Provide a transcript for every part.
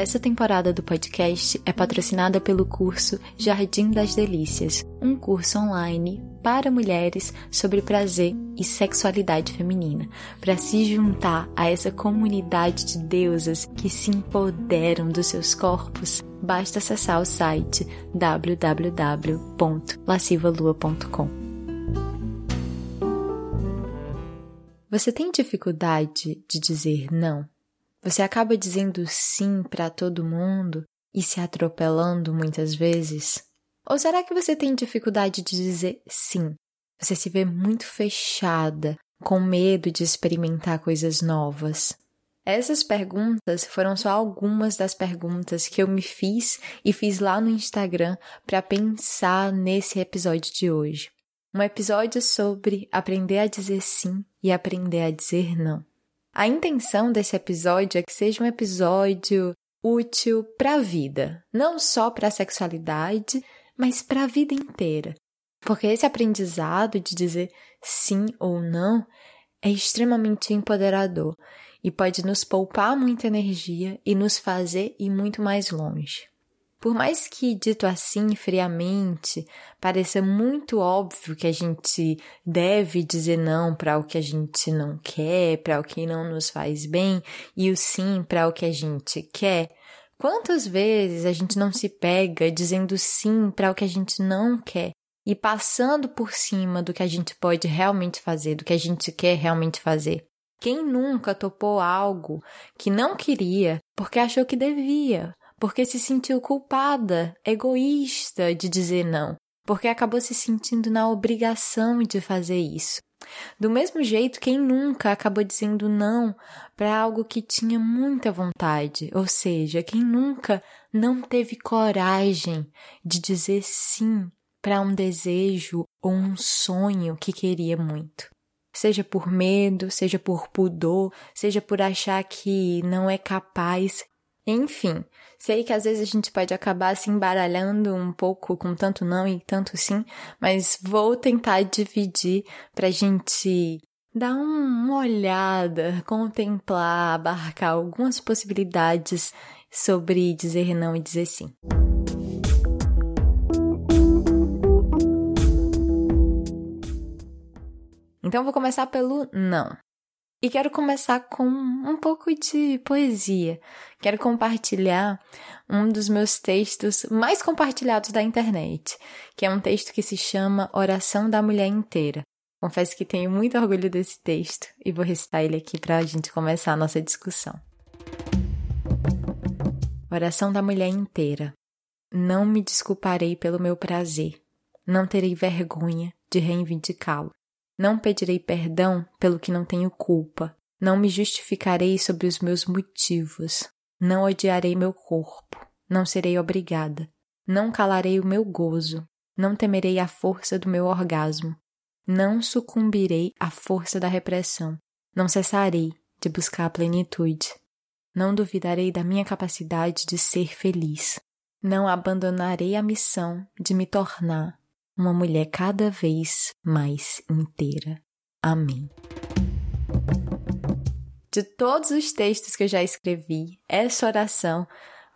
Essa temporada do podcast é patrocinada pelo curso Jardim das Delícias, um curso online para mulheres sobre prazer e sexualidade feminina, para se juntar a essa comunidade de deusas que se empoderam dos seus corpos. Basta acessar o site www.lascivalua.com. Você tem dificuldade de dizer não? Você acaba dizendo sim para todo mundo e se atropelando muitas vezes? Ou será que você tem dificuldade de dizer sim? Você se vê muito fechada, com medo de experimentar coisas novas. Essas perguntas foram só algumas das perguntas que eu me fiz e fiz lá no Instagram para pensar nesse episódio de hoje. Um episódio sobre aprender a dizer sim e aprender a dizer não. A intenção desse episódio é que seja um episódio útil para a vida, não só para a sexualidade, mas para a vida inteira. Porque esse aprendizado de dizer sim ou não é extremamente empoderador e pode nos poupar muita energia e nos fazer ir muito mais longe. Por mais que, dito assim, friamente, pareça muito óbvio que a gente deve dizer não para o que a gente não quer, para o que não nos faz bem, e o sim para o que a gente quer, quantas vezes a gente não se pega dizendo sim para o que a gente não quer e passando por cima do que a gente pode realmente fazer, do que a gente quer realmente fazer? Quem nunca topou algo que não queria porque achou que devia, porque se sentiu culpada, egoísta de dizer não, porque acabou se sentindo na obrigação de fazer isso. Do mesmo jeito, quem nunca acabou dizendo não para algo que tinha muita vontade, ou seja, quem nunca não teve coragem de dizer sim para um desejo ou um sonho que queria muito. Seja por medo, seja por pudor, seja por achar que não é capaz, enfim, sei que às vezes a gente pode acabar se embaralhando um pouco com tanto não e tanto sim, mas vou tentar dividir pra gente dar uma olhada, contemplar, abarcar algumas possibilidades sobre dizer não e dizer sim. Então vou começar pelo não. E quero começar com um pouco de poesia. Quero compartilhar um dos meus textos mais compartilhados da internet, que é um texto que se chama Oração da Mulher Inteira. Confesso que tenho muito orgulho desse texto e vou recitar ele aqui para a gente começar a nossa discussão. Oração da Mulher Inteira. Não me desculparei pelo meu prazer, não terei vergonha de reivindicá-lo. Não pedirei perdão pelo que não tenho culpa. Não me justificarei sobre os meus motivos. Não odiarei meu corpo. Não serei obrigada. Não calarei o meu gozo. Não temerei a força do meu orgasmo. Não sucumbirei à força da repressão. Não cessarei de buscar a plenitude. Não duvidarei da minha capacidade de ser feliz. Não abandonarei a missão de me tornar uma mulher cada vez mais inteira. Amém. De todos os textos que eu já escrevi, essa oração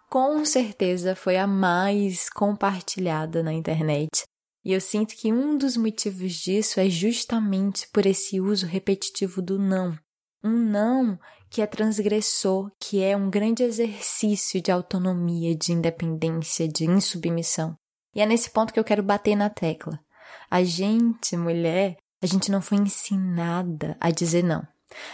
com certeza foi a mais compartilhada na internet. E eu sinto que um dos motivos disso é justamente por esse uso repetitivo do não. Um não que é transgressor, que é um grande exercício de autonomia, de independência, de insubmissão. E é nesse ponto que eu quero bater na tecla. A gente, mulher, a gente não foi ensinada a dizer não.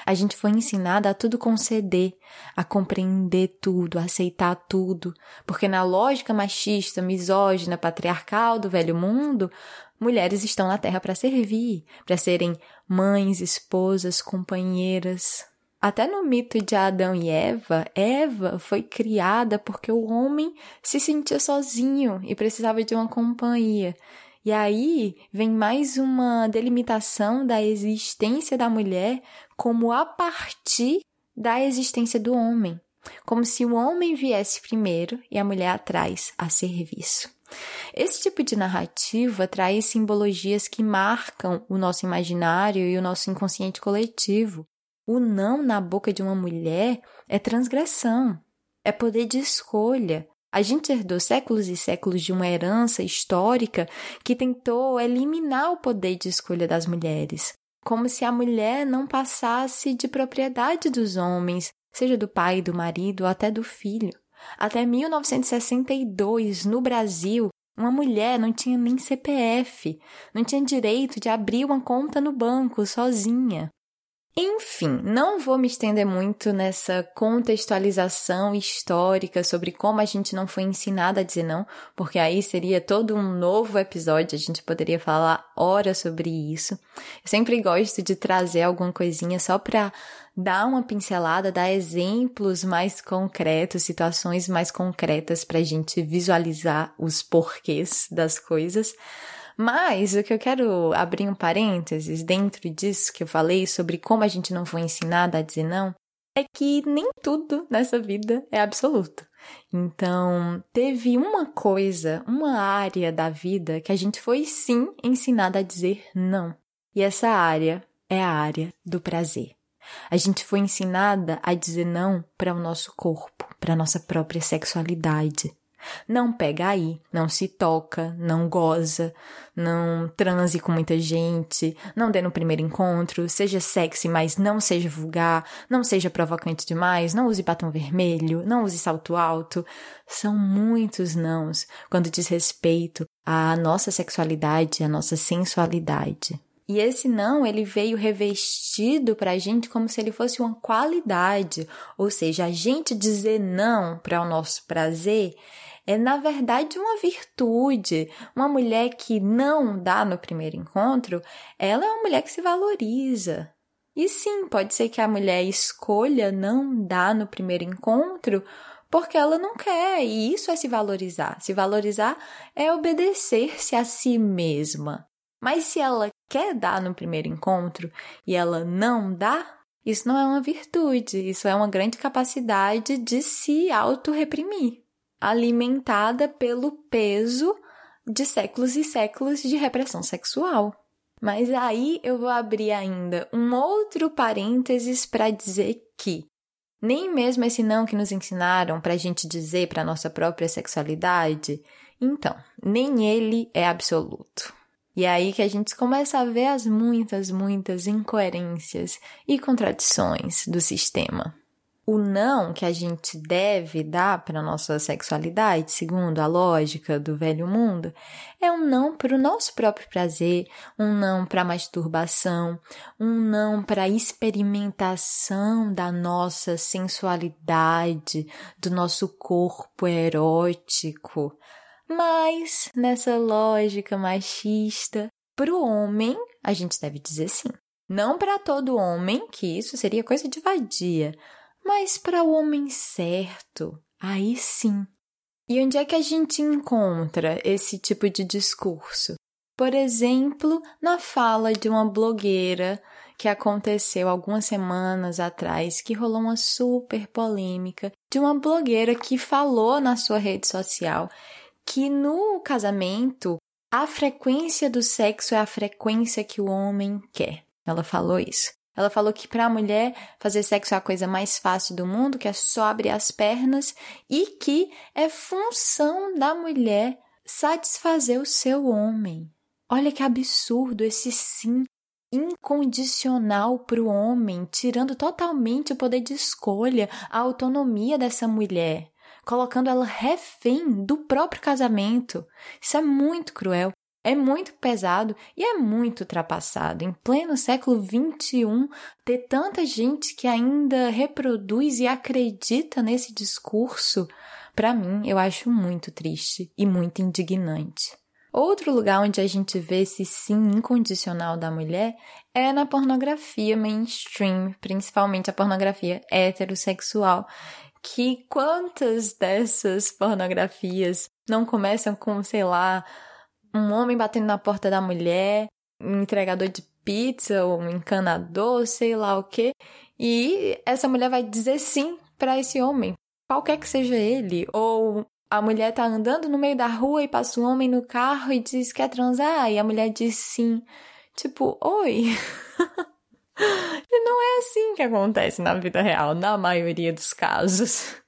A gente foi ensinada a tudo conceder, a compreender tudo, a aceitar tudo, porque na lógica machista, misógina, patriarcal do velho mundo, mulheres estão na Terra para servir, para serem mães, esposas, companheiras. Até no mito de Adão e Eva, Eva foi criada porque o homem se sentia sozinho e precisava de uma companhia. E aí vem mais uma delimitação da existência da mulher como a partir da existência do homem, como se o homem viesse primeiro e a mulher atrás, a serviço. Esse tipo de narrativa traz simbologias que marcam o nosso imaginário e o nosso inconsciente coletivo. O não na boca de uma mulher é transgressão, é poder de escolha. A gente herdou séculos e séculos de uma herança histórica que tentou eliminar o poder de escolha das mulheres, como se a mulher não passasse de propriedade dos homens, seja do pai, do marido ou até do filho. Até 1962, no Brasil, uma mulher não tinha nem CPF, não tinha direito de abrir uma conta no banco sozinha. Enfim, não vou me estender muito nessa contextualização histórica sobre como a gente não foi ensinada a dizer não, porque aí seria todo um novo episódio, a gente poderia falar horas sobre isso. Eu sempre gosto de trazer alguma coisinha só para dar uma pincelada, dar exemplos mais concretos, situações mais concretas para a gente visualizar os porquês das coisas. Mas o que eu quero abrir um parênteses dentro disso que eu falei sobre como a gente não foi ensinada a dizer não, é que nem tudo nessa vida é absoluto. Então, teve uma coisa, uma área da vida que a gente foi sim ensinada a dizer não. E essa área é a área do prazer. A gente foi ensinada a dizer não para o nosso corpo, para a nossa própria sexualidade. Não pega aí, não se toca, não goza, não transe com muita gente, não dê no primeiro encontro, seja sexy, mas não seja vulgar, não seja provocante demais, não use batom vermelho, não use salto alto. São muitos nãos quando diz respeito à nossa sexualidade, à nossa sensualidade. E esse não, ele veio revestido para a gente como se ele fosse uma qualidade, ou seja, a gente dizer não para o nosso prazer é na verdade uma virtude. Uma mulher que não dá no primeiro encontro, ela é uma mulher que se valoriza. E sim, pode ser que a mulher escolha não dar no primeiro encontro porque ela não quer, e isso é se valorizar. Se valorizar é obedecer-se a si mesma. Mas se ela quer dar no primeiro encontro e ela não dá, isso não é uma virtude, isso é uma grande capacidade de se auto-reprimir alimentada pelo peso de séculos e séculos de repressão sexual. Mas aí eu vou abrir ainda um outro parênteses para dizer que nem mesmo esse não que nos ensinaram para a gente dizer para nossa própria sexualidade, então, nem ele é absoluto. E é aí que a gente começa a ver as muitas, muitas incoerências e contradições do sistema o não que a gente deve dar para a nossa sexualidade, segundo a lógica do velho mundo, é um não para o nosso próprio prazer, um não para masturbação, um não para experimentação da nossa sensualidade, do nosso corpo erótico. Mas, nessa lógica machista, para o homem, a gente deve dizer sim. Não para todo homem, que isso seria coisa de vadia, mas para o homem certo, aí sim. E onde é que a gente encontra esse tipo de discurso? Por exemplo, na fala de uma blogueira que aconteceu algumas semanas atrás, que rolou uma super polêmica de uma blogueira que falou na sua rede social que no casamento a frequência do sexo é a frequência que o homem quer. Ela falou isso. Ela falou que para a mulher fazer sexo é a coisa mais fácil do mundo, que é só abrir as pernas e que é função da mulher satisfazer o seu homem. Olha que absurdo esse sim incondicional para o homem, tirando totalmente o poder de escolha, a autonomia dessa mulher, colocando ela refém do próprio casamento. Isso é muito cruel. É muito pesado e é muito ultrapassado. Em pleno século XXI, ter tanta gente que ainda reproduz e acredita nesse discurso, para mim, eu acho muito triste e muito indignante. Outro lugar onde a gente vê esse sim incondicional da mulher é na pornografia mainstream, principalmente a pornografia heterossexual. Que quantas dessas pornografias não começam com, sei lá, um homem batendo na porta da mulher, um entregador de pizza ou um encanador, sei lá o que, e essa mulher vai dizer sim para esse homem, qualquer que seja ele, ou a mulher tá andando no meio da rua e passa um homem no carro e diz quer transar, e a mulher diz sim. Tipo, oi. e não é assim que acontece na vida real, na maioria dos casos.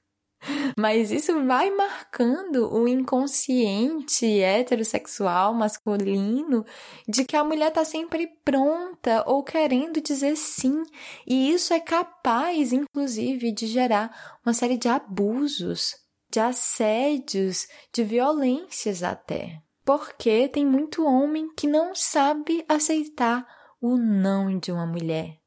Mas isso vai marcando o inconsciente heterossexual masculino de que a mulher está sempre pronta ou querendo dizer sim. E isso é capaz, inclusive, de gerar uma série de abusos, de assédios, de violências até. Porque tem muito homem que não sabe aceitar o não de uma mulher.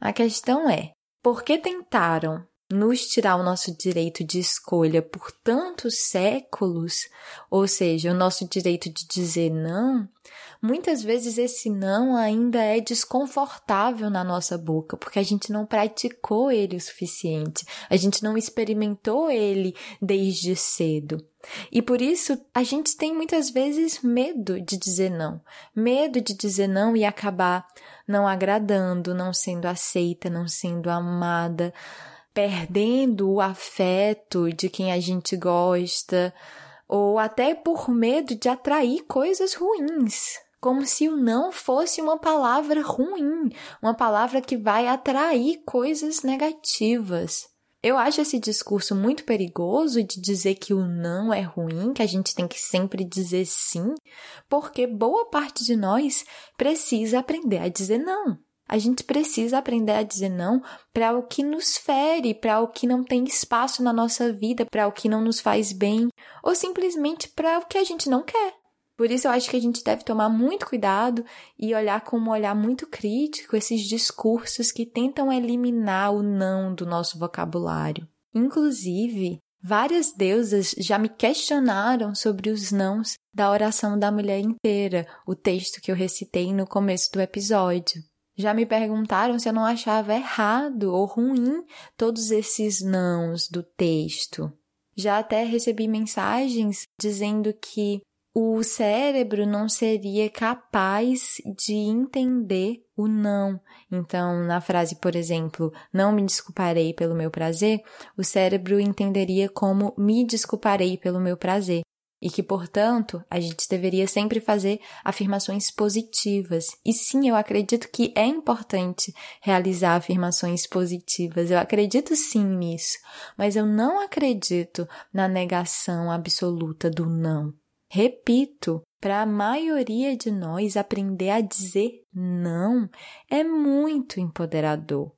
A questão é: por que tentaram nos tirar o nosso direito de escolha por tantos séculos, ou seja, o nosso direito de dizer não, muitas vezes esse não ainda é desconfortável na nossa boca, porque a gente não praticou ele o suficiente, a gente não experimentou ele desde cedo. E por isso a gente tem muitas vezes medo de dizer não, medo de dizer não e acabar não agradando, não sendo aceita, não sendo amada, perdendo o afeto de quem a gente gosta, ou até por medo de atrair coisas ruins. Como se o não fosse uma palavra ruim, uma palavra que vai atrair coisas negativas. Eu acho esse discurso muito perigoso de dizer que o não é ruim, que a gente tem que sempre dizer sim, porque boa parte de nós precisa aprender a dizer não. A gente precisa aprender a dizer não para o que nos fere, para o que não tem espaço na nossa vida, para o que não nos faz bem, ou simplesmente para o que a gente não quer. Por isso eu acho que a gente deve tomar muito cuidado e olhar com um olhar muito crítico esses discursos que tentam eliminar o não do nosso vocabulário. Inclusive, várias deusas já me questionaram sobre os nãos da oração da mulher inteira, o texto que eu recitei no começo do episódio. Já me perguntaram se eu não achava errado ou ruim todos esses nãos do texto. Já até recebi mensagens dizendo que o cérebro não seria capaz de entender o não. Então, na frase, por exemplo, não me desculparei pelo meu prazer, o cérebro entenderia como me desculparei pelo meu prazer e que, portanto, a gente deveria sempre fazer afirmações positivas. E sim, eu acredito que é importante realizar afirmações positivas. Eu acredito sim nisso, mas eu não acredito na negação absoluta do não. Repito, para a maioria de nós, aprender a dizer não é muito empoderador.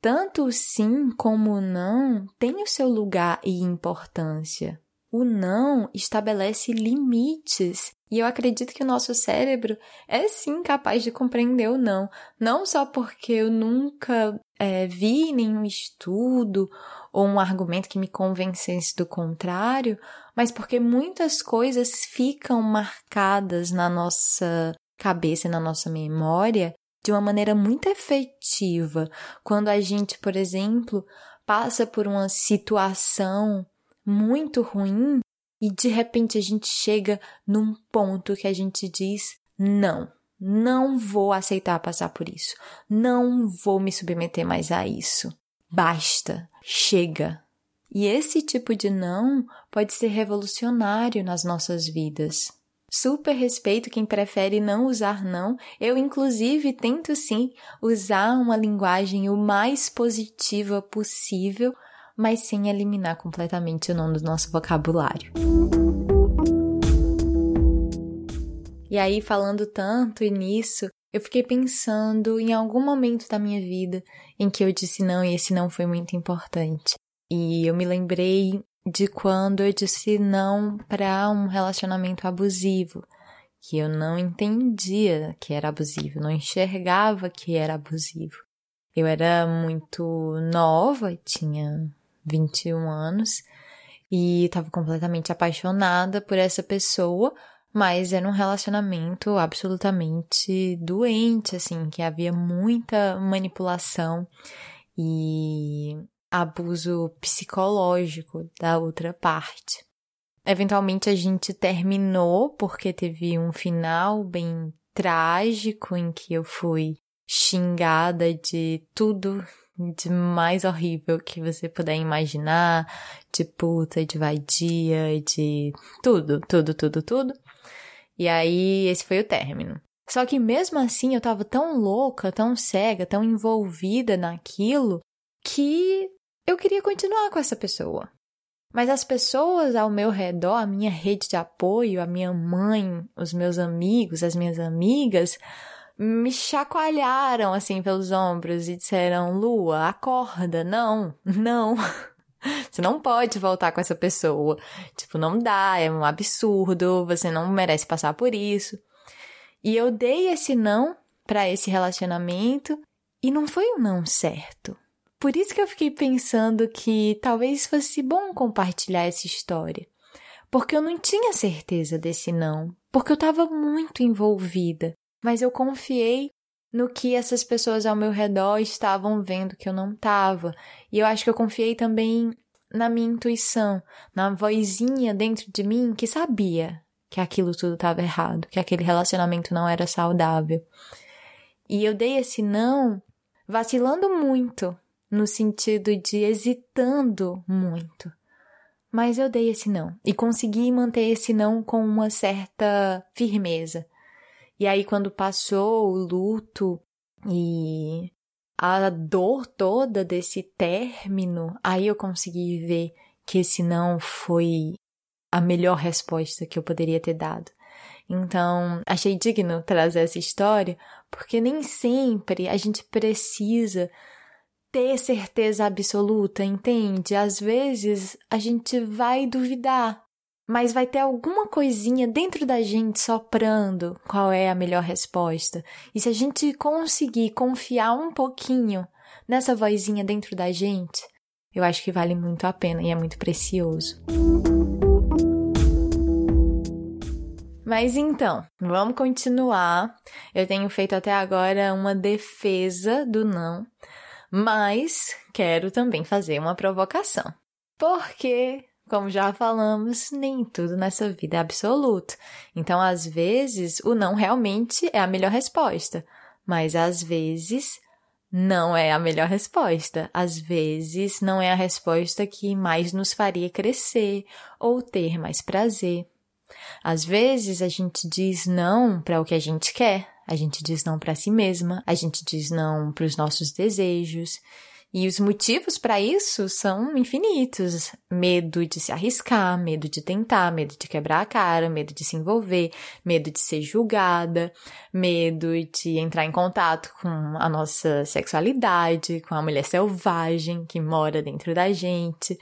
Tanto o sim como o não têm o seu lugar e importância. O não estabelece limites e eu acredito que o nosso cérebro é sim capaz de compreender o não. Não só porque eu nunca é, vi nenhum estudo ou um argumento que me convencesse do contrário, mas porque muitas coisas ficam marcadas na nossa cabeça, na nossa memória, de uma maneira muito efetiva. Quando a gente, por exemplo, passa por uma situação muito ruim e de repente a gente chega num ponto que a gente diz: não, não vou aceitar passar por isso, não vou me submeter mais a isso. Basta, chega. E esse tipo de não pode ser revolucionário nas nossas vidas. Super respeito quem prefere não usar não. Eu, inclusive, tento sim usar uma linguagem o mais positiva possível mas sem eliminar completamente o não do nosso vocabulário. E aí, falando tanto e nisso, eu fiquei pensando em algum momento da minha vida em que eu disse não e esse não foi muito importante. E eu me lembrei de quando eu disse não para um relacionamento abusivo, que eu não entendia que era abusivo, não enxergava que era abusivo. Eu era muito nova, tinha 21 anos e estava completamente apaixonada por essa pessoa, mas era um relacionamento absolutamente doente, assim, que havia muita manipulação e abuso psicológico da outra parte. Eventualmente a gente terminou porque teve um final bem trágico em que eu fui xingada de tudo de mais horrível que você puder imaginar, de puta, de vadia, de tudo, tudo, tudo, tudo. E aí esse foi o término. Só que mesmo assim eu tava tão louca, tão cega, tão envolvida naquilo que eu queria continuar com essa pessoa. Mas as pessoas ao meu redor, a minha rede de apoio, a minha mãe, os meus amigos, as minhas amigas, me chacoalharam assim pelos ombros e disseram: Lua, acorda, não, não. Você não pode voltar com essa pessoa. Tipo, não dá, é um absurdo, você não merece passar por isso. E eu dei esse não para esse relacionamento e não foi um não certo. Por isso que eu fiquei pensando que talvez fosse bom compartilhar essa história. Porque eu não tinha certeza desse não, porque eu estava muito envolvida, mas eu confiei no que essas pessoas ao meu redor estavam vendo que eu não estava. E eu acho que eu confiei também na minha intuição, na vozinha dentro de mim que sabia que aquilo tudo estava errado, que aquele relacionamento não era saudável. E eu dei esse não vacilando muito, no sentido de hesitando muito. Mas eu dei esse não e consegui manter esse não com uma certa firmeza. E aí, quando passou o luto e a dor toda desse término, aí eu consegui ver que esse não foi a melhor resposta que eu poderia ter dado. Então, achei digno trazer essa história, porque nem sempre a gente precisa ter certeza absoluta, entende? Às vezes a gente vai duvidar, mas vai ter alguma coisinha dentro da gente soprando qual é a melhor resposta. E se a gente conseguir confiar um pouquinho nessa vozinha dentro da gente, eu acho que vale muito a pena e é muito precioso. Mas então, vamos continuar. Eu tenho feito até agora uma defesa do não, mas quero também fazer uma provocação. Porque como já falamos, nem tudo nessa vida é absoluto. Então, às vezes, o não realmente é a melhor resposta, mas às vezes não é a melhor resposta. Às vezes, não é a resposta que mais nos faria crescer ou ter mais prazer. Às vezes, a gente diz não para o que a gente quer, a gente diz não para si mesma, a gente diz não para os nossos desejos. E os motivos para isso são infinitos: medo de se arriscar, medo de tentar, medo de quebrar a cara, medo de se envolver, medo de ser julgada, medo de entrar em contato com a nossa sexualidade, com a mulher selvagem que mora dentro da gente.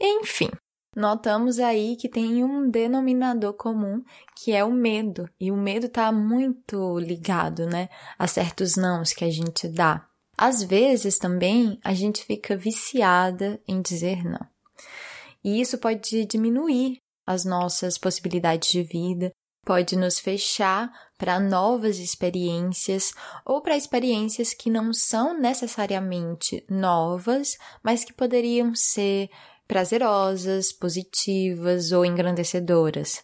Enfim, notamos aí que tem um denominador comum que é o medo. E o medo está muito ligado, né, a certos nãos que a gente dá. Às vezes também a gente fica viciada em dizer não. E isso pode diminuir as nossas possibilidades de vida, pode nos fechar para novas experiências ou para experiências que não são necessariamente novas, mas que poderiam ser prazerosas, positivas ou engrandecedoras.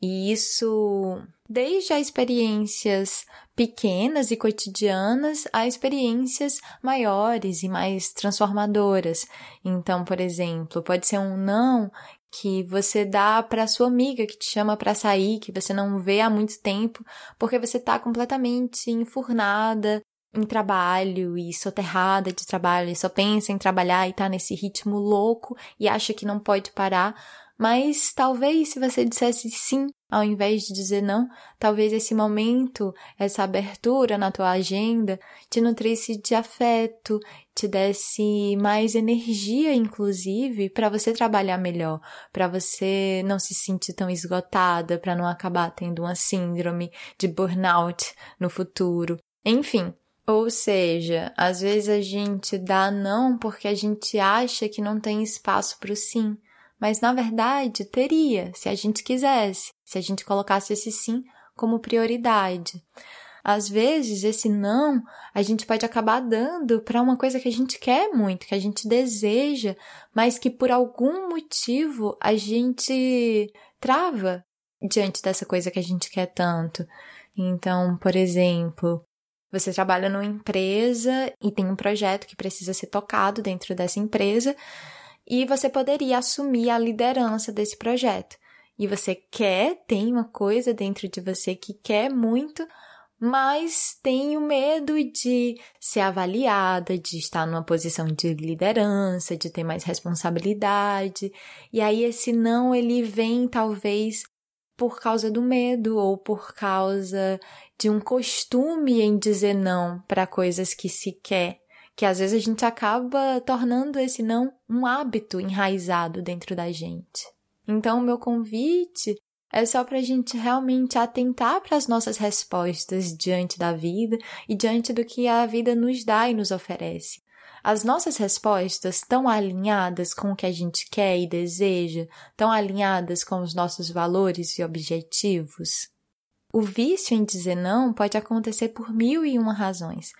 E isso desde as experiências pequenas e cotidianas a experiências maiores e mais transformadoras. Então, por exemplo, pode ser um não que você dá para sua amiga que te chama para sair, que você não vê há muito tempo, porque você está completamente enfurnada em trabalho e soterrada de trabalho, e só pensa em trabalhar e tá nesse ritmo louco e acha que não pode parar mas talvez se você dissesse sim ao invés de dizer não, talvez esse momento, essa abertura na tua agenda te nutrisse de afeto, te desse mais energia, inclusive, para você trabalhar melhor, para você não se sentir tão esgotada, para não acabar tendo uma síndrome de burnout no futuro. Enfim, ou seja, às vezes a gente dá não porque a gente acha que não tem espaço para o sim mas na verdade teria, se a gente quisesse. se a gente colocasse esse sim como prioridade. Às vezes, esse não a gente pode acabar dando para uma coisa que a gente quer muito, que a gente deseja, mas que por algum motivo a gente trava diante dessa coisa que a gente quer tanto. Então, por exemplo, você trabalha numa empresa e tem um projeto que precisa ser tocado dentro dessa empresa e você poderia assumir a liderança desse projeto. E você quer, tem uma coisa dentro de você que quer muito, mas tem o medo de ser avaliada, de estar numa posição de liderança, de ter mais responsabilidade. E aí esse não ele vem talvez por causa do medo ou por causa de um costume em dizer não para coisas que se quer, que às vezes a gente acaba tornando esse não um hábito enraizado dentro da gente. Então, o meu convite é só para a gente realmente atentar para as nossas respostas diante da vida e diante do que a vida nos dá e nos oferece. As nossas respostas estão alinhadas com o que a gente quer e deseja? Estão alinhadas com os nossos valores e objetivos? O vício em dizer não pode acontecer por mil e uma razões.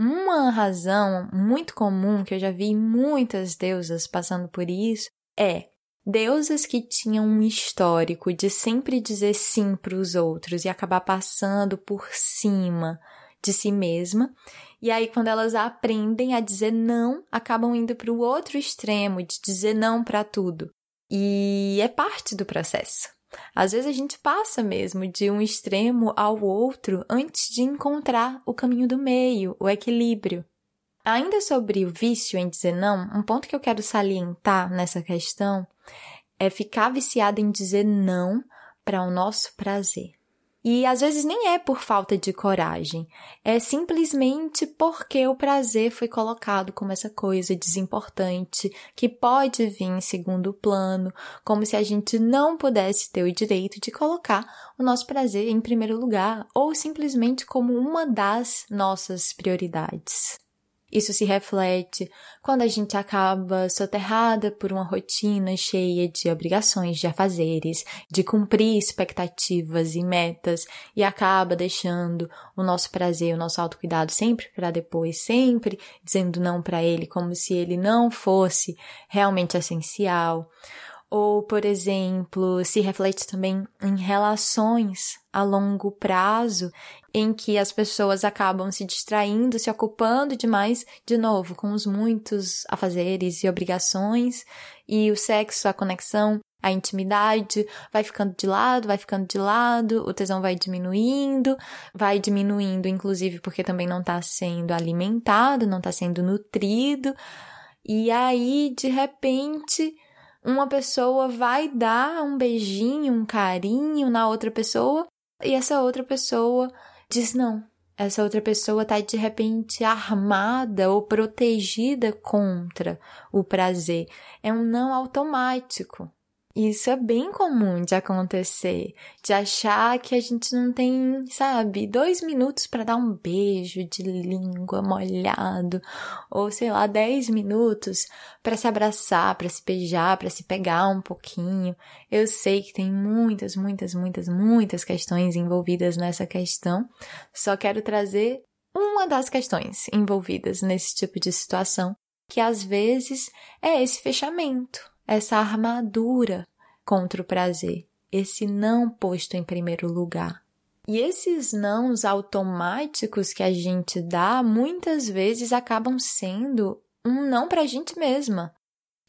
Uma razão muito comum que eu já vi muitas deusas passando por isso é Deusas que tinham um histórico de sempre dizer sim para os outros e acabar passando por cima de si mesma. E aí, quando elas aprendem a dizer não, acabam indo para o outro extremo de dizer não para tudo. E é parte do processo. Às vezes a gente passa mesmo de um extremo ao outro antes de encontrar o caminho do meio, o equilíbrio. Ainda sobre o vício em dizer não, um ponto que eu quero salientar nessa questão é ficar viciado em dizer não para o nosso prazer. E às vezes nem é por falta de coragem, é simplesmente porque o prazer foi colocado como essa coisa desimportante que pode vir em segundo plano, como se a gente não pudesse ter o direito de colocar o nosso prazer em primeiro lugar ou simplesmente como uma das nossas prioridades. Isso se reflete quando a gente acaba soterrada por uma rotina cheia de obrigações, de afazeres, de cumprir expectativas e metas e acaba deixando o nosso prazer, o nosso autocuidado sempre para depois, sempre dizendo não para ele como se ele não fosse realmente essencial. Ou, por exemplo, se reflete também em relações a longo prazo em que as pessoas acabam se distraindo, se ocupando demais, de novo, com os muitos afazeres e obrigações, e o sexo, a conexão, a intimidade vai ficando de lado, vai ficando de lado, o tesão vai diminuindo, vai diminuindo, inclusive, porque também não está sendo alimentado, não está sendo nutrido, e aí, de repente, uma pessoa vai dar um beijinho, um carinho na outra pessoa e essa outra pessoa diz não. Essa outra pessoa está de repente armada ou protegida contra o prazer. É um não automático. Isso é bem comum de acontecer, de achar que a gente não tem, sabe, dois minutos para dar um beijo de língua molhado, ou sei lá, dez minutos para se abraçar, para se beijar, para se pegar um pouquinho. Eu sei que tem muitas, muitas, muitas, muitas questões envolvidas nessa questão. Só quero trazer uma das questões envolvidas nesse tipo de situação, que às vezes é esse fechamento essa armadura contra o prazer, esse não posto em primeiro lugar. E esses nãos automáticos que a gente dá muitas vezes acabam sendo um não para a gente mesma.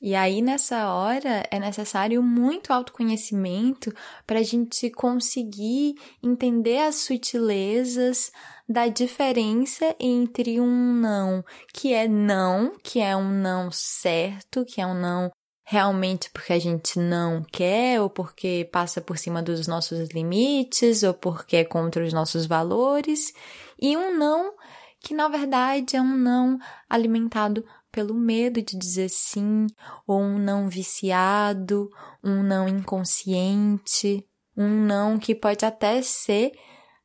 E aí, nessa hora, é necessário muito autoconhecimento para a gente conseguir entender as sutilezas da diferença entre um não que é não, que é um não certo, que é um não realmente porque a gente não quer, ou porque passa por cima dos nossos limites, ou porque é contra os nossos valores, e um não que na verdade é um não alimentado pelo medo de dizer sim, ou um não viciado, um não inconsciente, um não que pode até ser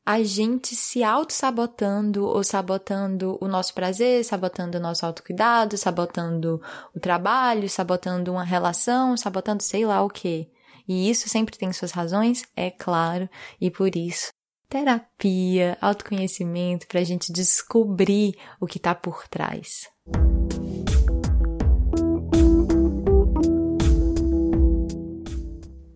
a gente se auto-sabotando ou sabotando o nosso prazer, sabotando o nosso autocuidado, sabotando o trabalho, sabotando uma relação, sabotando sei lá o quê. E isso sempre tem suas razões, é claro, e por isso terapia, autoconhecimento para a gente descobrir o que está por trás.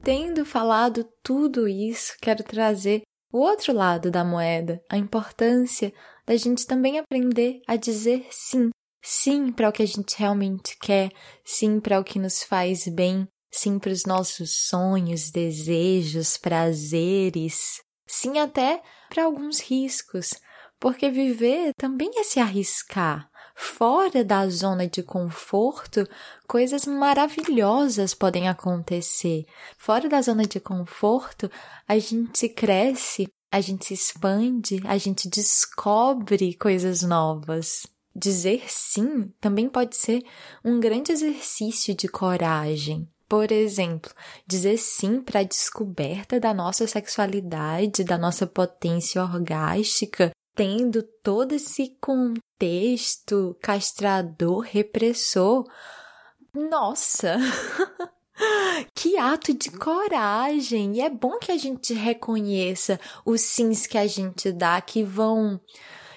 Tendo falado tudo isso, quero trazer o outro lado da moeda, a importância da gente também aprender a dizer sim. Sim para o que a gente realmente quer, sim para o que nos faz bem, sim para os nossos sonhos, desejos, prazeres, sim até para alguns riscos, porque viver também é se arriscar. Fora da zona de conforto, coisas maravilhosas podem acontecer. Fora da zona de conforto, a gente cresce, a gente se expande, a gente descobre coisas novas. Dizer sim também pode ser um grande exercício de coragem. Por exemplo, dizer sim para a descoberta da nossa sexualidade, da nossa potência orgástica, tendo todo esse contexto castrador, repressor. Nossa! Que ato de coragem! E é bom que a gente reconheça os sims que a gente dá, que vão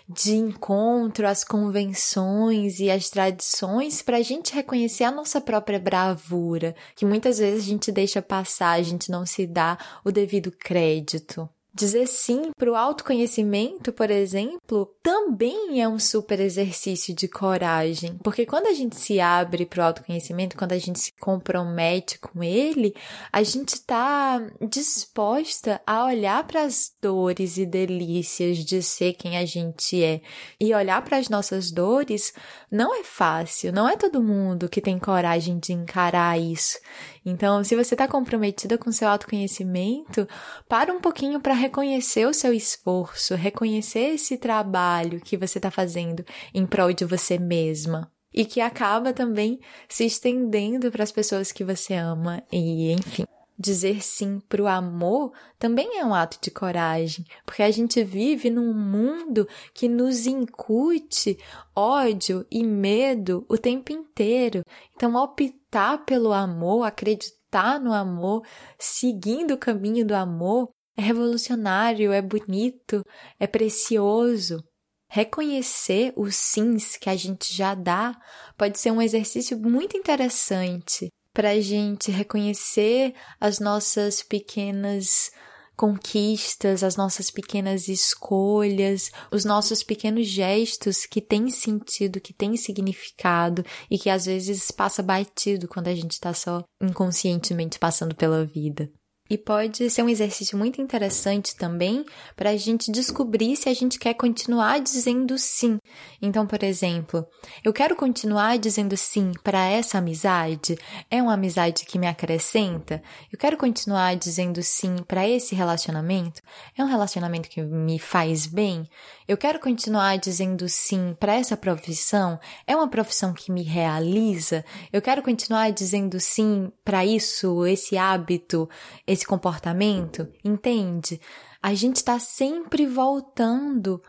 de encontro às convenções e às tradições para a gente reconhecer a nossa própria bravura, que muitas vezes a gente deixa passar, a gente não se dá o devido crédito. Dizer sim para o autoconhecimento, por exemplo, também é um super exercício de coragem, porque quando a gente se abre para o autoconhecimento, quando a gente se compromete com ele, a gente está disposta a olhar para as dores e delícias de ser quem a gente é. E olhar para as nossas dores não é fácil, não é todo mundo que tem coragem de encarar isso. Então, se você está comprometida com seu autoconhecimento, para um pouquinho para reconhecer o seu esforço, reconhecer esse trabalho que você está fazendo em prol de você mesma. E que acaba também se estendendo para as pessoas que você ama, e enfim. Dizer sim para o amor também é um ato de coragem, porque a gente vive num mundo que nos incute ódio e medo o tempo inteiro. Então, optar pelo amor, acreditar no amor, seguindo o caminho do amor, é revolucionário, é bonito, é precioso. Reconhecer os sims que a gente já dá pode ser um exercício muito interessante para a gente reconhecer as nossas pequenas conquistas, as nossas pequenas escolhas, os nossos pequenos gestos que têm sentido, que têm significado e que às vezes passa batido quando a gente está só inconscientemente passando pela vida. E pode ser um exercício muito interessante também para a gente descobrir se a gente quer continuar dizendo sim. Então, por exemplo, eu quero continuar dizendo sim para essa amizade? É uma amizade que me acrescenta? Eu quero continuar dizendo sim para esse relacionamento? É um relacionamento que me faz bem? Eu quero continuar dizendo sim para essa profissão? É uma profissão que me realiza? Eu quero continuar dizendo sim para isso, esse hábito, esse comportamento, entende? A gente está sempre voltando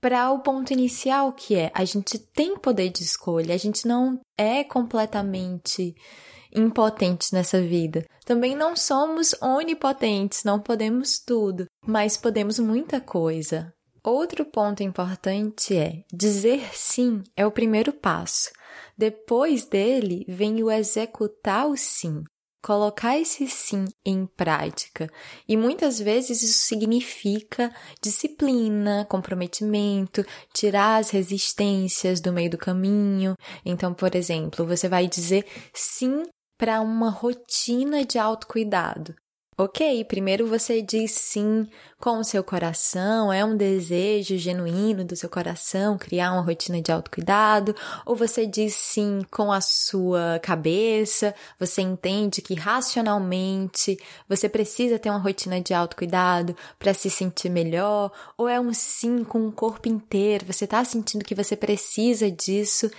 para o ponto inicial que é a gente tem poder de escolha, a gente não é completamente impotente nessa vida. Também não somos onipotentes, não podemos tudo, mas podemos muita coisa. Outro ponto importante é dizer sim é o primeiro passo. Depois dele vem o executar o sim colocar esse sim em prática. E muitas vezes isso significa disciplina, comprometimento, tirar as resistências do meio do caminho. Então, por exemplo, você vai dizer sim para uma rotina de autocuidado. Ok, primeiro você diz sim com o seu coração, é um desejo genuíno do seu coração criar uma rotina de autocuidado, ou você diz sim com a sua cabeça, você entende que racionalmente você precisa ter uma rotina de autocuidado para se sentir melhor, ou é um sim com o corpo inteiro, você está sentindo que você precisa disso.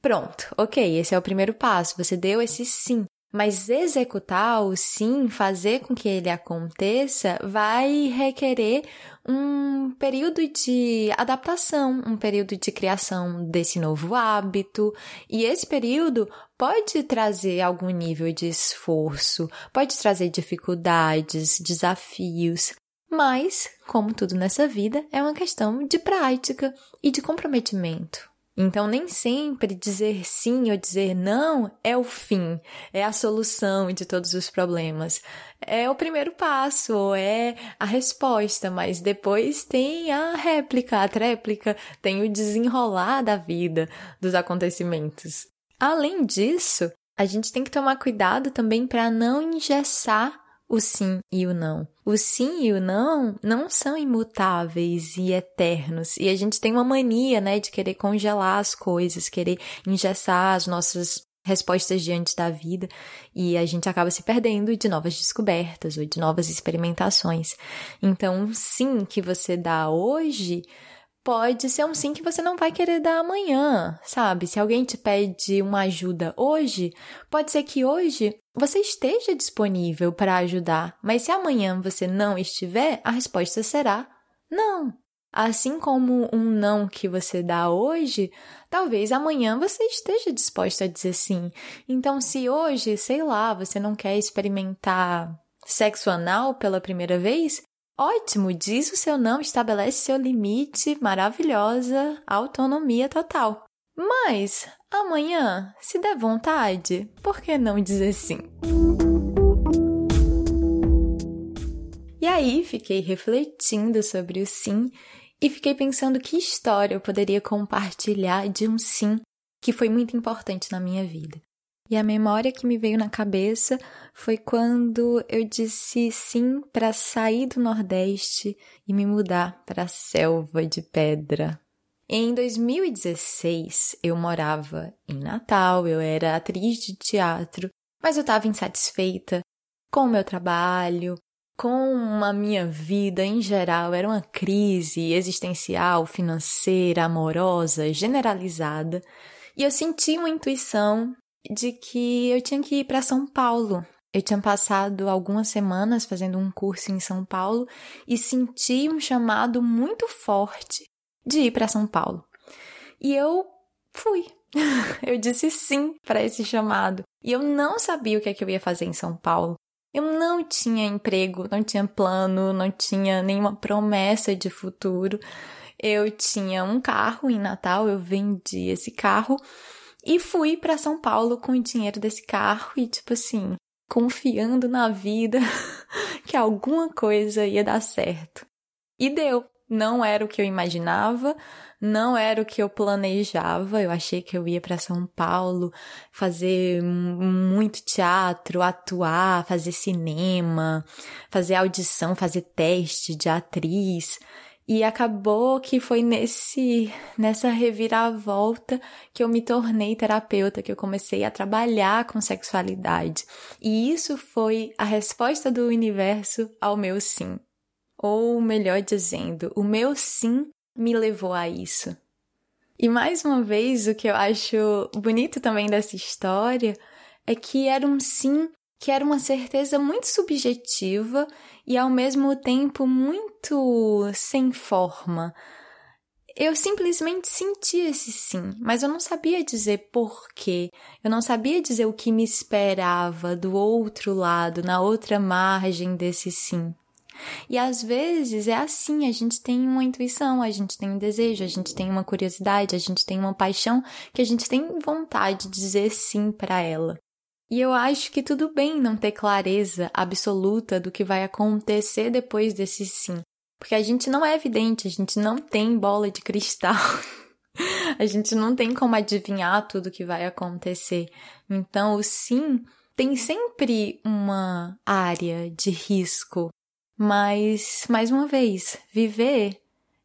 Pronto, ok, esse é o primeiro passo, você deu esse sim. Mas executar o sim, fazer com que ele aconteça, vai requerer um período de adaptação, um período de criação desse novo hábito, e esse período pode trazer algum nível de esforço, pode trazer dificuldades, desafios, mas, como tudo nessa vida, é uma questão de prática e de comprometimento. Então, nem sempre dizer sim ou dizer não é o fim, é a solução de todos os problemas. É o primeiro passo, é a resposta, mas depois tem a réplica, a tréplica, tem o desenrolar da vida, dos acontecimentos. Além disso, a gente tem que tomar cuidado também para não engessar o sim e o não. O sim e o não não são imutáveis e eternos. E a gente tem uma mania, né, de querer congelar as coisas, querer engessar as nossas respostas diante da vida e a gente acaba se perdendo de novas descobertas ou de novas experimentações. Então, sim que você dá hoje pode ser um sim que você não vai querer dar amanhã, sabe? Se alguém te pede uma ajuda hoje, pode ser que hoje você esteja disponível para ajudar, mas se amanhã você não estiver, a resposta será não. Assim como um não que você dá hoje, talvez amanhã você esteja disposto a dizer sim. Então, se hoje, sei lá, você não quer experimentar sexo anal pela primeira vez, Ótimo, diz o seu não, estabelece seu limite, maravilhosa, autonomia total. Mas amanhã, se der vontade, por que não dizer sim? E aí fiquei refletindo sobre o sim e fiquei pensando que história eu poderia compartilhar de um sim que foi muito importante na minha vida. E a memória que me veio na cabeça foi quando eu disse sim para sair do Nordeste e me mudar para a selva de pedra. Em 2016, eu morava em Natal, eu era atriz de teatro, mas eu estava insatisfeita com o meu trabalho, com a minha vida em geral. Era uma crise existencial, financeira, amorosa, generalizada. E eu senti uma intuição de que eu tinha que ir para São Paulo. Eu tinha passado algumas semanas fazendo um curso em São Paulo e senti um chamado muito forte de ir para São Paulo. E eu fui. eu disse sim para esse chamado. E eu não sabia o que, é que eu ia fazer em São Paulo. Eu não tinha emprego, não tinha plano, não tinha nenhuma promessa de futuro. Eu tinha um carro em Natal, eu vendi esse carro e fui para São Paulo com o dinheiro desse carro e, tipo assim, confiando na vida que alguma coisa ia dar certo. E deu. Não era o que eu imaginava, não era o que eu planejava. Eu achei que eu ia para São Paulo fazer muito teatro, atuar, fazer cinema, fazer audição, fazer teste de atriz. E acabou que foi nesse nessa reviravolta que eu me tornei terapeuta, que eu comecei a trabalhar com sexualidade. E isso foi a resposta do universo ao meu sim. Ou melhor dizendo, o meu sim me levou a isso. E mais uma vez, o que eu acho bonito também dessa história é que era um sim que era uma certeza muito subjetiva e ao mesmo tempo muito sem forma. Eu simplesmente senti esse sim, mas eu não sabia dizer porquê. Eu não sabia dizer o que me esperava do outro lado, na outra margem desse sim. E às vezes é assim, a gente tem uma intuição, a gente tem um desejo, a gente tem uma curiosidade, a gente tem uma paixão que a gente tem vontade de dizer sim para ela. E eu acho que tudo bem não ter clareza absoluta do que vai acontecer depois desse sim. Porque a gente não é evidente, a gente não tem bola de cristal. a gente não tem como adivinhar tudo o que vai acontecer. Então, o sim tem sempre uma área de risco. Mas, mais uma vez, viver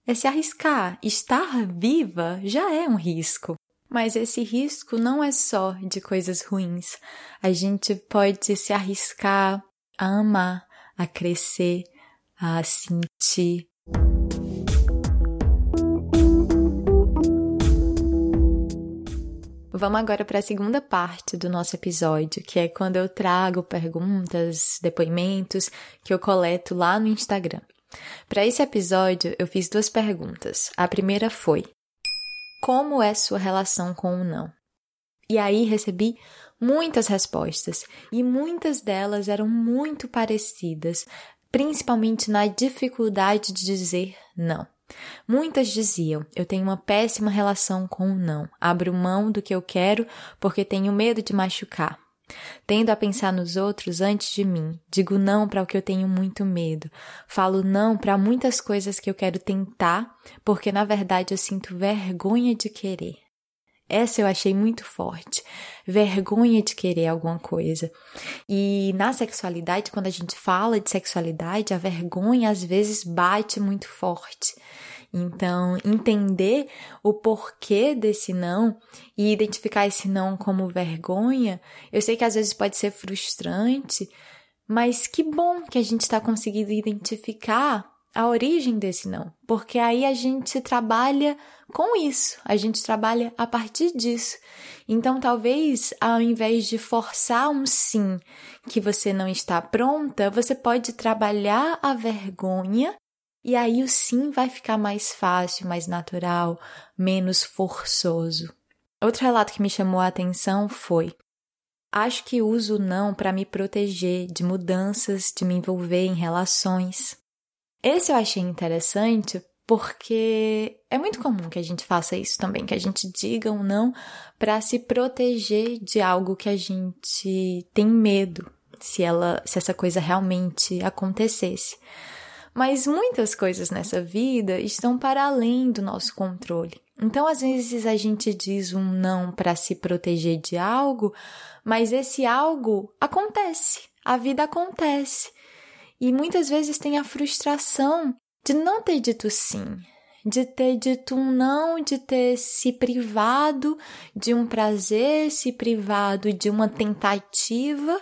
é se arriscar. Estar viva já é um risco. Mas esse risco não é só de coisas ruins. A gente pode se arriscar a amar, a crescer, a sentir. Vamos agora para a segunda parte do nosso episódio, que é quando eu trago perguntas, depoimentos que eu coleto lá no Instagram. Para esse episódio, eu fiz duas perguntas. A primeira foi: Como é sua relação com o não? E aí recebi muitas respostas e muitas delas eram muito parecidas, principalmente na dificuldade de dizer não. Muitas diziam: Eu tenho uma péssima relação com o não. Abro mão do que eu quero porque tenho medo de machucar. Tendo a pensar nos outros antes de mim, digo não para o que eu tenho muito medo. Falo não para muitas coisas que eu quero tentar, porque na verdade eu sinto vergonha de querer. Essa eu achei muito forte. Vergonha de querer alguma coisa. E na sexualidade, quando a gente fala de sexualidade, a vergonha às vezes bate muito forte. Então, entender o porquê desse não e identificar esse não como vergonha, eu sei que às vezes pode ser frustrante, mas que bom que a gente está conseguindo identificar a origem desse não, porque aí a gente trabalha com isso, a gente trabalha a partir disso. Então, talvez ao invés de forçar um sim que você não está pronta, você pode trabalhar a vergonha e aí o sim vai ficar mais fácil, mais natural, menos forçoso. Outro relato que me chamou a atenção foi: Acho que uso o não para me proteger de mudanças, de me envolver em relações. Esse eu achei interessante porque é muito comum que a gente faça isso também, que a gente diga um não para se proteger de algo que a gente tem medo, se ela, se essa coisa realmente acontecesse. Mas muitas coisas nessa vida estão para além do nosso controle. Então, às vezes a gente diz um não para se proteger de algo, mas esse algo acontece, a vida acontece. E muitas vezes tem a frustração de não ter dito sim, de ter dito um não, de ter se privado de um prazer, se privado de uma tentativa.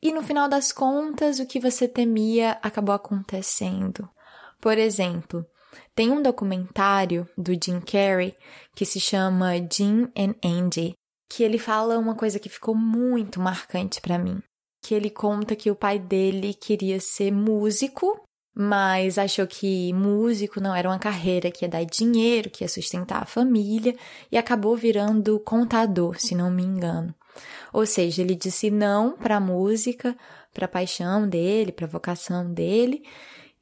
E no final das contas, o que você temia acabou acontecendo. Por exemplo, tem um documentário do Jim Carrey que se chama Jim and Andy, que ele fala uma coisa que ficou muito marcante para mim que ele conta que o pai dele queria ser músico, mas achou que músico não era uma carreira que ia dar dinheiro, que ia sustentar a família, e acabou virando contador, se não me engano. Ou seja, ele disse não para a música, para a paixão dele, para a vocação dele,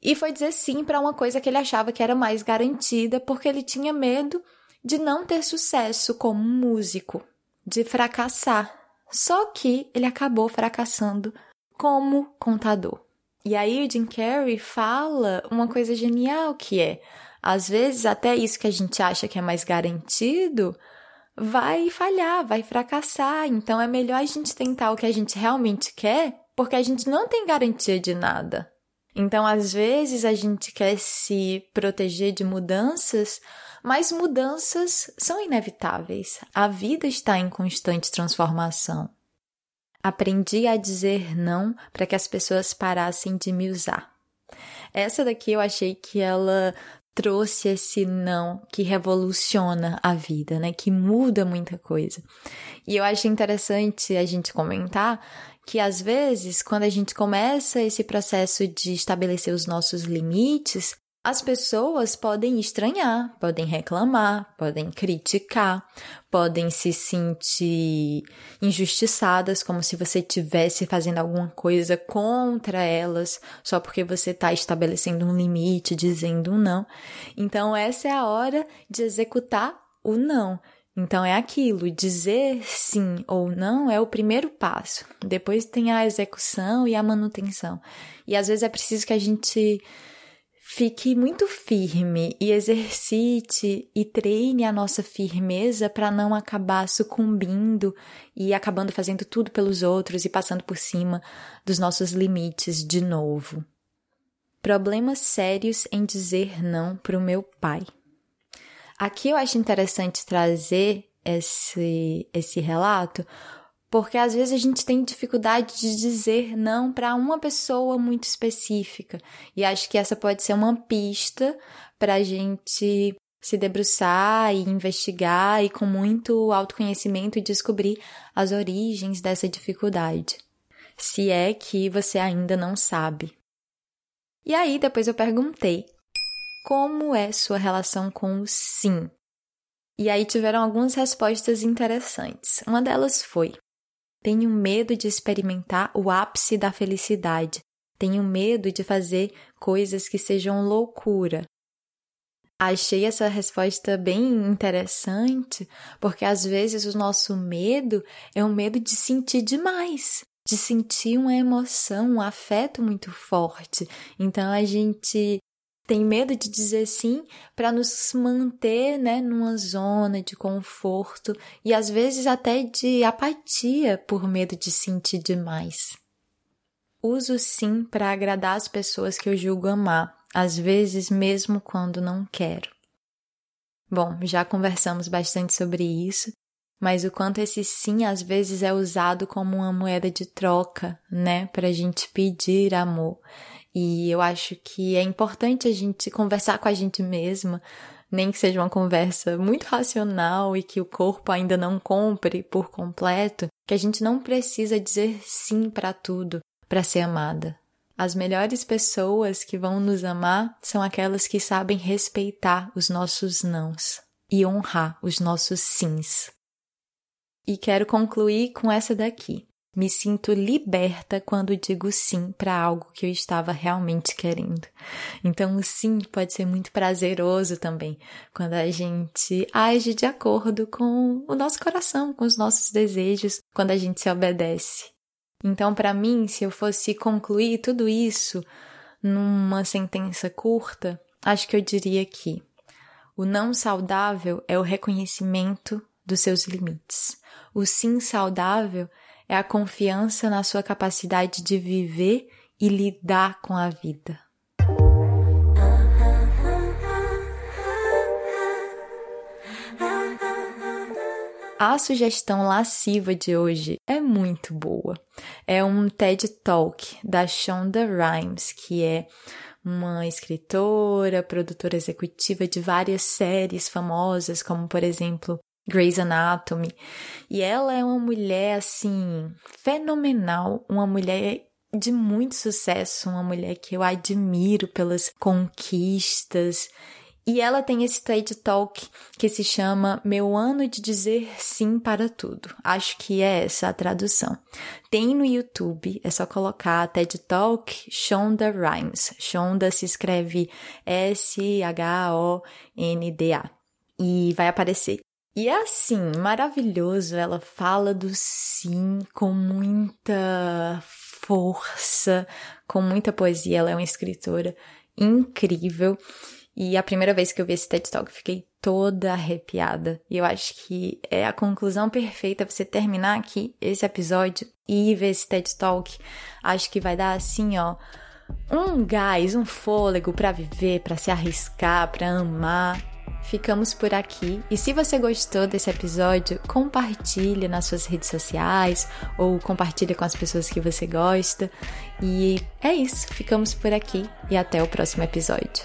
e foi dizer sim para uma coisa que ele achava que era mais garantida, porque ele tinha medo de não ter sucesso como músico, de fracassar só que ele acabou fracassando como contador. E aí o Jim Carrey fala uma coisa genial que é, às vezes até isso que a gente acha que é mais garantido vai falhar, vai fracassar. Então é melhor a gente tentar o que a gente realmente quer, porque a gente não tem garantia de nada. Então, às vezes, a gente quer se proteger de mudanças, mas mudanças são inevitáveis. A vida está em constante transformação. Aprendi a dizer não para que as pessoas parassem de me usar. Essa daqui eu achei que ela trouxe esse não que revoluciona a vida, né? Que muda muita coisa. E eu acho interessante a gente comentar que às vezes, quando a gente começa esse processo de estabelecer os nossos limites, as pessoas podem estranhar, podem reclamar, podem criticar, podem se sentir injustiçadas, como se você estivesse fazendo alguma coisa contra elas, só porque você está estabelecendo um limite, dizendo um não. Então, essa é a hora de executar o não. Então, é aquilo, dizer sim ou não é o primeiro passo. Depois tem a execução e a manutenção. E às vezes é preciso que a gente Fique muito firme e exercite e treine a nossa firmeza para não acabar sucumbindo e acabando fazendo tudo pelos outros e passando por cima dos nossos limites de novo. Problemas sérios em dizer não para o meu pai. Aqui eu acho interessante trazer esse, esse relato porque às vezes a gente tem dificuldade de dizer não para uma pessoa muito específica. E acho que essa pode ser uma pista para a gente se debruçar e investigar e com muito autoconhecimento descobrir as origens dessa dificuldade. Se é que você ainda não sabe. E aí depois eu perguntei: como é sua relação com o sim? E aí tiveram algumas respostas interessantes. Uma delas foi: tenho medo de experimentar o ápice da felicidade. Tenho medo de fazer coisas que sejam loucura. Achei essa resposta bem interessante, porque às vezes o nosso medo é o medo de sentir demais, de sentir uma emoção, um afeto muito forte. Então a gente tem medo de dizer sim para nos manter, né, numa zona de conforto e às vezes até de apatia por medo de sentir demais. Uso sim para agradar as pessoas que eu julgo amar, às vezes mesmo quando não quero. Bom, já conversamos bastante sobre isso mas o quanto esse sim às vezes é usado como uma moeda de troca, né, para a gente pedir amor. E eu acho que é importante a gente conversar com a gente mesma, nem que seja uma conversa muito racional e que o corpo ainda não compre por completo, que a gente não precisa dizer sim para tudo para ser amada. As melhores pessoas que vão nos amar são aquelas que sabem respeitar os nossos nãos e honrar os nossos sims. E quero concluir com essa daqui. Me sinto liberta quando digo sim para algo que eu estava realmente querendo. Então, o sim pode ser muito prazeroso também, quando a gente age de acordo com o nosso coração, com os nossos desejos, quando a gente se obedece. Então, para mim, se eu fosse concluir tudo isso numa sentença curta, acho que eu diria que o não saudável é o reconhecimento dos seus limites. O sim saudável é a confiança na sua capacidade de viver e lidar com a vida. A sugestão lasciva de hoje é muito boa. É um TED Talk da Shonda Rhimes, que é uma escritora, produtora executiva de várias séries famosas, como por exemplo Grey's Anatomy. E ela é uma mulher, assim, fenomenal, uma mulher de muito sucesso, uma mulher que eu admiro pelas conquistas. E ela tem esse TED Talk que se chama Meu Ano de Dizer Sim para Tudo. Acho que é essa a tradução. Tem no YouTube, é só colocar TED Talk Shonda Rhimes. Shonda se escreve S-H-O-N-D-A. E vai aparecer. E é assim, maravilhoso. Ela fala do sim com muita força, com muita poesia. Ela é uma escritora incrível. E a primeira vez que eu vi esse TED Talk, fiquei toda arrepiada. E eu acho que é a conclusão perfeita você terminar aqui esse episódio e ver esse TED Talk. Acho que vai dar assim, ó, um gás, um fôlego para viver, para se arriscar, para amar ficamos por aqui. E se você gostou desse episódio, compartilhe nas suas redes sociais ou compartilhe com as pessoas que você gosta. E é isso, ficamos por aqui e até o próximo episódio.